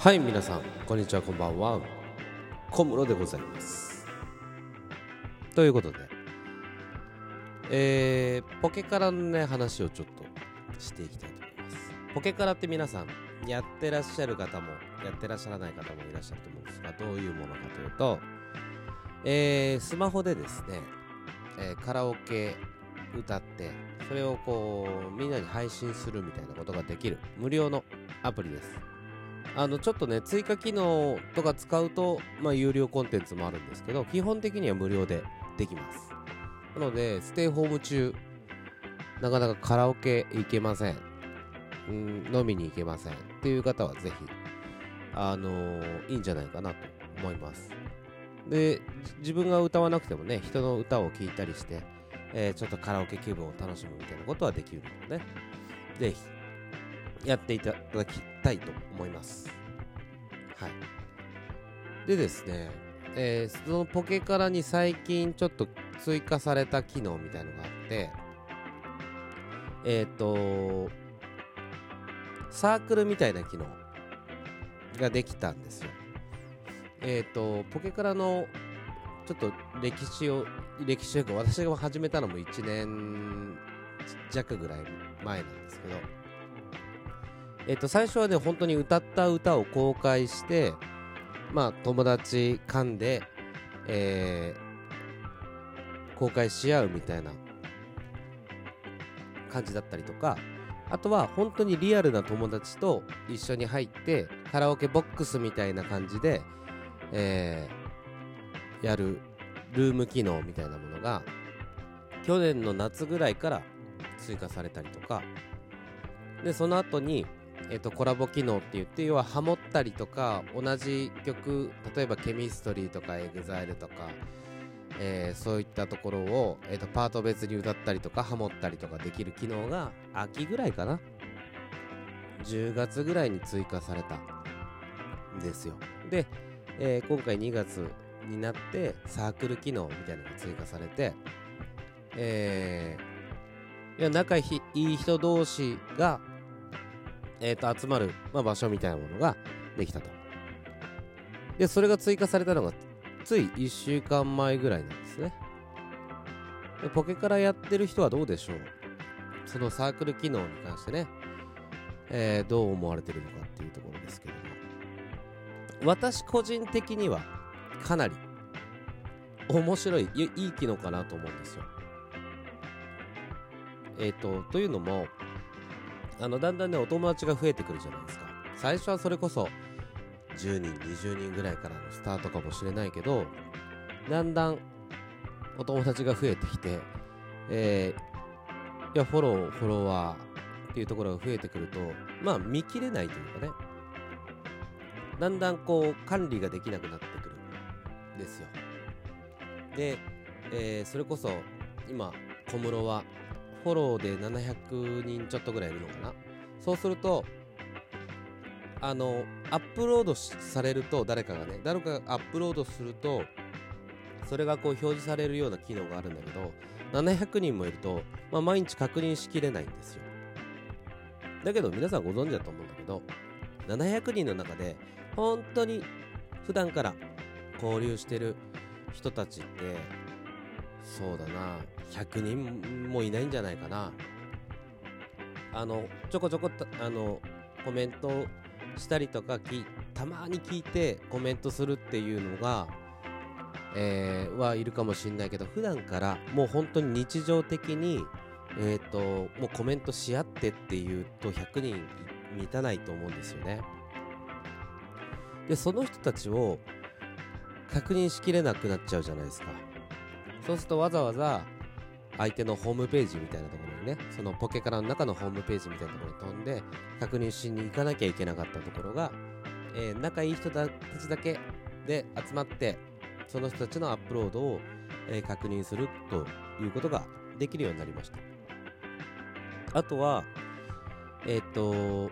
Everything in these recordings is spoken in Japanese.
はい皆さんこんにちはこんばんは。小室でございます。ということでえー、ポケカラのね話をちょっとしていきたいと思います。ポケカラって皆さんやってらっしゃる方もやってらっしゃらない方もいらっしゃると思うんですがどういうものかというとえー、スマホでですね、えー、カラオケ歌ってそれをこうみんなに配信するみたいなことができる無料のアプリです。あのちょっとね追加機能とか使うと、まあ、有料コンテンツもあるんですけど基本的には無料でできます。なのでステイホーム中なかなかカラオケ行けません。うん飲みに行けません。っていう方はぜひあのー、いいんじゃないかなと思います。で自分が歌わなくてもね人の歌を聴いたりして、えー、ちょっとカラオケ気分を楽しむみたいなことはできるのでねぜひやっていただきたいと思います。はい。でですね、えー、そのポケカラに最近ちょっと追加された機能みたいのがあってえっ、ー、とサークルみたいな機能ができたんですよ。えっ、ー、と、ポケカラのちょっと歴史を、歴史というか私が始めたのも1年弱ぐらい前なんですけど、えっ、と、最初はね、本当に歌った歌を公開して、まあ、友達間で、えー、公開し合うみたいな感じだったりとか、あとは本当にリアルな友達と一緒に入ってカラオケボックスみたいな感じでえー、やるルーム機能みたいなものが去年の夏ぐらいから追加されたりとか。でその後にえーと、コラボ機能って言って要はハモったりとか同じ曲例えば CHEMISTRY とか EXILE とか、えー、そういったところを、えーとパート別に歌ったりとかハモったりとかできる機能が秋ぐらいかな。10月ぐらいに追加された。んですよ。でえー、今回2月になってサークル機能みたいなのが追加されて、えー、いや仲いい人同士が、えー、と集まる、まあ、場所みたいなものができたと。で、それが追加されたのがつい1週間前ぐらいなんですね。でポケからやってる人はどうでしょう？そのサークル機能に関してね、えー、どう思われてるのかっていうところですけども。私個人的にはかなり面白いいい機能かなと思うんですよ。えっ、ー、とというのもあのだんだんねお友達が増えてくるじゃないですか。最初はそれこそ10人20人ぐらいからのスタートかもしれないけどだんだんお友達が増えてきて、えー、いやフォローフォロワーっていうところが増えてくるとまあ見切れないというかね。だんだんこう管理ができなくなってくるんですよ。で、えー、それこそ今小室はフォローで700人ちょっとぐらいいるのかな？そうするとあのアップロードされると誰かがね誰かがアップロードするとそれがこう表示されるような機能があるんだけど700人もいると、まあ、毎日確認しきれないんですよ。だけど皆さんご存知だと思うんだけど700人の中で本当に普段から交流してる人たちってそうだな。100人もいないんじゃないかな。あのちょこちょこあのコメントしたりとかきたまに聞いてコメントするっていうのが、えー、はいるかもしれないけど普段からもう本当に日常的にえっ、ー、ともうコメントし合ってっていうと100人満たないと思うんですよね。でその人たちを確認しきれなくなっちゃうじゃないですか。そうするとわざわざ相手のホームページみたいなところにねそのポケカラの中のホームページみたいなところに飛んで確認しに行かなきゃいけなかったところが、えー、仲いい人たちだけで集まってその人たちのアップロードを、えー、確認するということができるようになりました。あとはえっ、と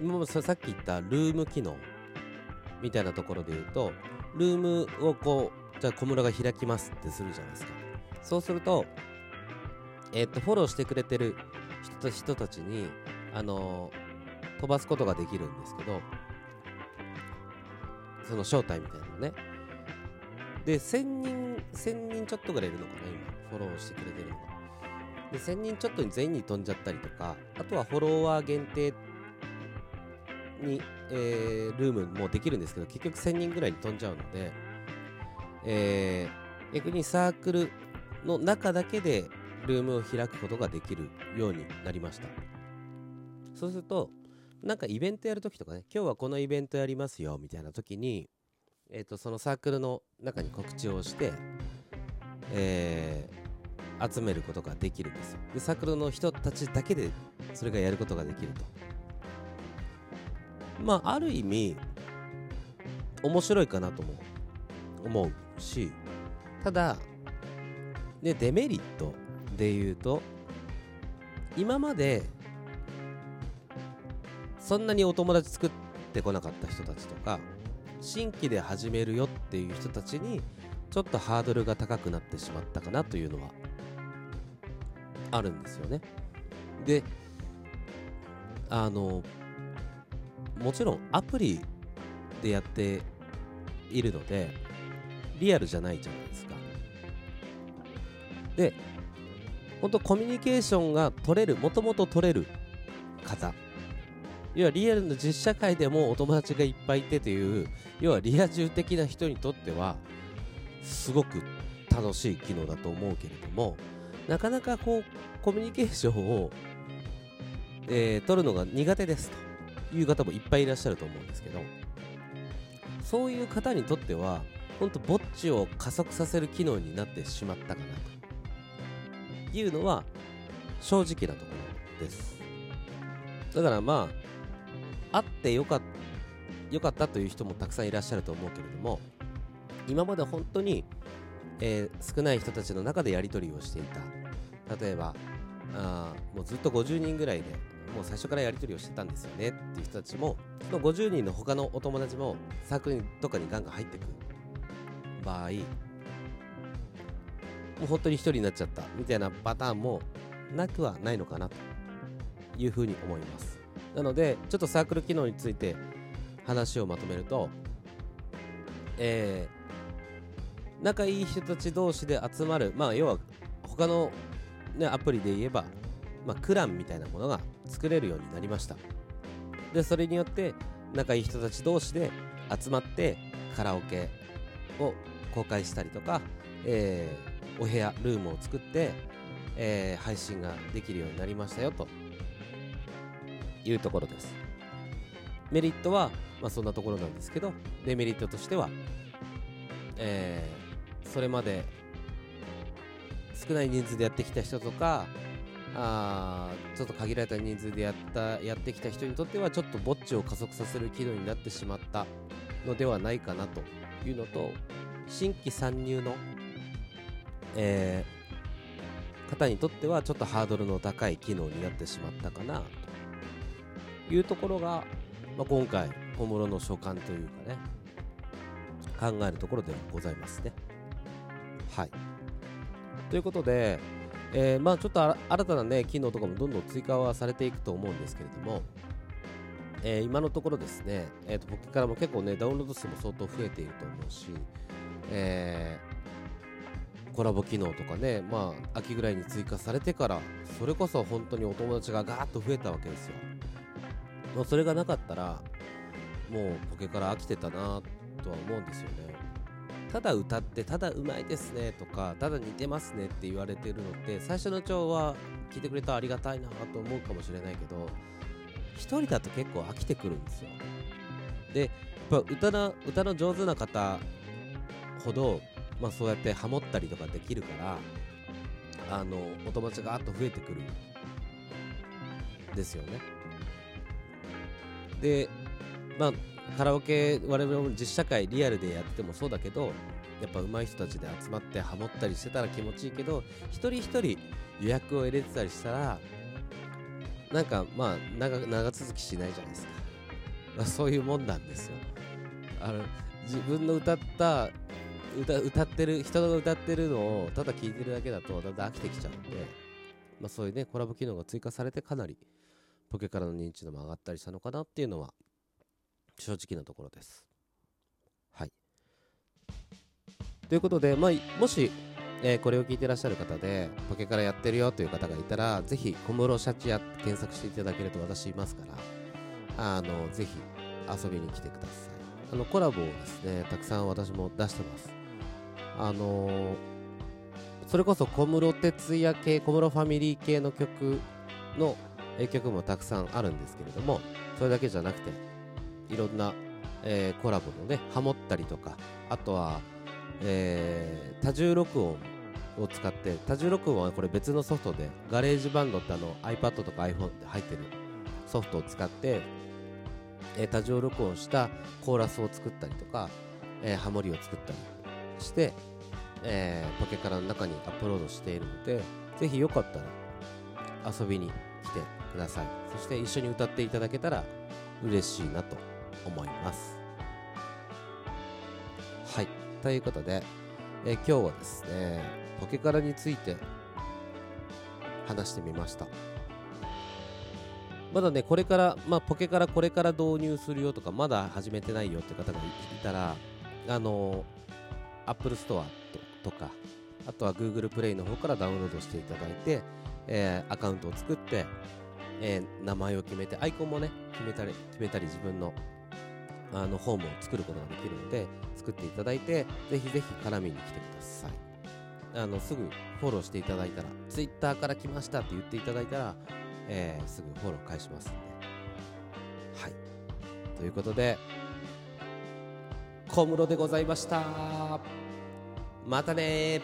今もさっき言ったルーム機能みたいなところで言うとルームをこうじゃあ小室が開きますってするじゃないですか。そうするとえっ、とフォローしてくれてる人人たちにあのー、飛ばすことができるんですけどその正体みたいなのね。で1000人1000人ちょっとぐらいいるのかな今フォローしてくれてるのが。で1000人ちょっとに全員に飛んじゃったりとかあとはフォロワー限定に、えー、ルームもできるんですけど結局1000人ぐらいに飛んじゃうので、えー、逆にサークルの中だけでルームを開くことができるようになりました。そうするとなんかイベントやるときとかね今日はこのイベントやりますよみたいな時に、えーと、そのサークルの中に告知をして、えー、集めることができるんですよ。サークルの人たちだけでそれがやることができると。まあある意味面白いかなとも思う。しただねデメリットで言うと今までそんなにお友達作ってこなかった人たちとか新規で始めるよっていう人たちにちょっとハードルが高くなってしまったかなというのはあるんですよね。であのもちろんアプリでやっているのでリアルじゃないじゃないですか。で本当コミュニケーションが取れるもともと取れる方。要はリアルの実社会でもお友達がいっぱいいてという要はリア充的な人にとってはすごく楽しい機能だと思うけれどもなかなかこうコミュニケーションを、えー、取るのが苦手ですと。いう方もいっぱいいらっしゃると思うんですけどそういう方にとっては本当ぼっちを加速させる機能になってしまったかなというのは正直なところです。だからまああってよかよかったという人もたくさんいらっしゃると思うけれども今まで本当に、えー、少ない人たちの中でやり取りをしていた。例えばあもうずっと50人ぐらいでもう最初からやり取りをしてたんですよねっていう人たちもその50人の他のお友達もサークルとかにガンガン入ってくる場合もう本当に1人になっちゃったみたいなパターンもなくはないのかなというふうに思います。なのでちょっとサークル機能について話をまとめるとえー、仲いい人たち同士で集まるまあ要は他の、ね、アプリで言えば、まあ、クランみたいなものが作れるようになりました。でそれによって仲いい人たち同士で集まってカラオケを公開したりとか、えー、お部屋ルームを作って、えー、配信ができるようになりましたよというところです。メリットは、まあ、そんなところなんですけどデメリットとしては、えー、それまで少ない人数でやってきた人とかあちょっと限られた人数でやったやってきた人にとってはちょっとぼっちを加速させる機能になってしまったのではないかなというのと新規参入の、えー、方にとってはちょっとハードルの高い機能になってしまったかなというところが、まあ、今回小室の所感というかね考えるところではございますね。はい。ということで、えー、まあちょっと新たなね機能とかもどんどん追加はされていくと思うんですけれどもえー、今のところですね、えー、と僕からも結構ね、ダウンロード数も相当増えていると思うし、えー、コラボ機能とかね、まあ、秋ぐらいに追加されてから、それこそ本当にお友達がガーッと増えたわけですよ。もうそれがなかったら、もうポケから飽きてたなとは思うんですよね。ただ歌って、ただうまいですねとか、ただ似てますねって言われてるのって、最初のうちは聞いてくれたらありがたいなと思うかもしれないけど、1人だと結構飽きてくるんですよでやっぱ歌の歌の上手な方ほど、まあ、そうやってハモったりとかできるからあのお友達がガーッと増えてくるですよね。でまあカラオケ我々も実社会リアルでやってもそうだけどやっぱ上手い人たちで集まってハモったりしてたら気持ちいいけど一人一人予約を入れてたりしたらなんかまあ長長続きしないじゃないですか、まあ、そういうもんなんですよ。あの自分の歌った歌歌ってる人が歌ってるのをただ聴いてるだけだとだんだん飽きてきちゃうんで、まあ、そういうねコラボ機能が追加されてかなりポケからの認知度も上がったりしたのかなっていうのは正直なところです。はい。ということで、まあ、もし、えーこれを聞いてらっしゃる方でポケからやってるよという方がいたらぜひ小室シャチヤ検索していただけると私いますからあのぜひ遊びに来てください。あのコラボをですねたくさん私も出してます。あのーそれこそ小室哲哉系小室ファミリー系の曲のえ曲もたくさんあるんですけれどもそれだけじゃなくていろんな、えーコラボのねハモったりとかあとは、えー多重録音を使って多重録音はこれ別のソフトで GarageBand ってあの iPad とか iPhone で入ってるソフトを使って、え多重録音したコーラスを作ったりとか、えーハモリを作ったりして、えーポケカラの中にアップロードしているのでぜひよかったら遊びに来てください。そして一緒に歌っていただけたら嬉しいなと思います。はい。ということで、え今日はですねポケカラについて話してみました。まだねこれから、まあ、ポケからこれから導入するよとかまだ始めてないよって方がいたらあのー、Apple Store ととかあとは Google Play の方からダウンロードしていただいて、えーアカウントを作って、えー名前を決めてアイコンもね決めたり決めたり自分のあのホームを作ることができるので作っていただいてぜひぜひ絡みに来てください。あのすぐフォローしていただいたら Twitter から来ましたって言っていただいたら、えーすぐフォロー返しますんで。はい。ということで小室でございました。またね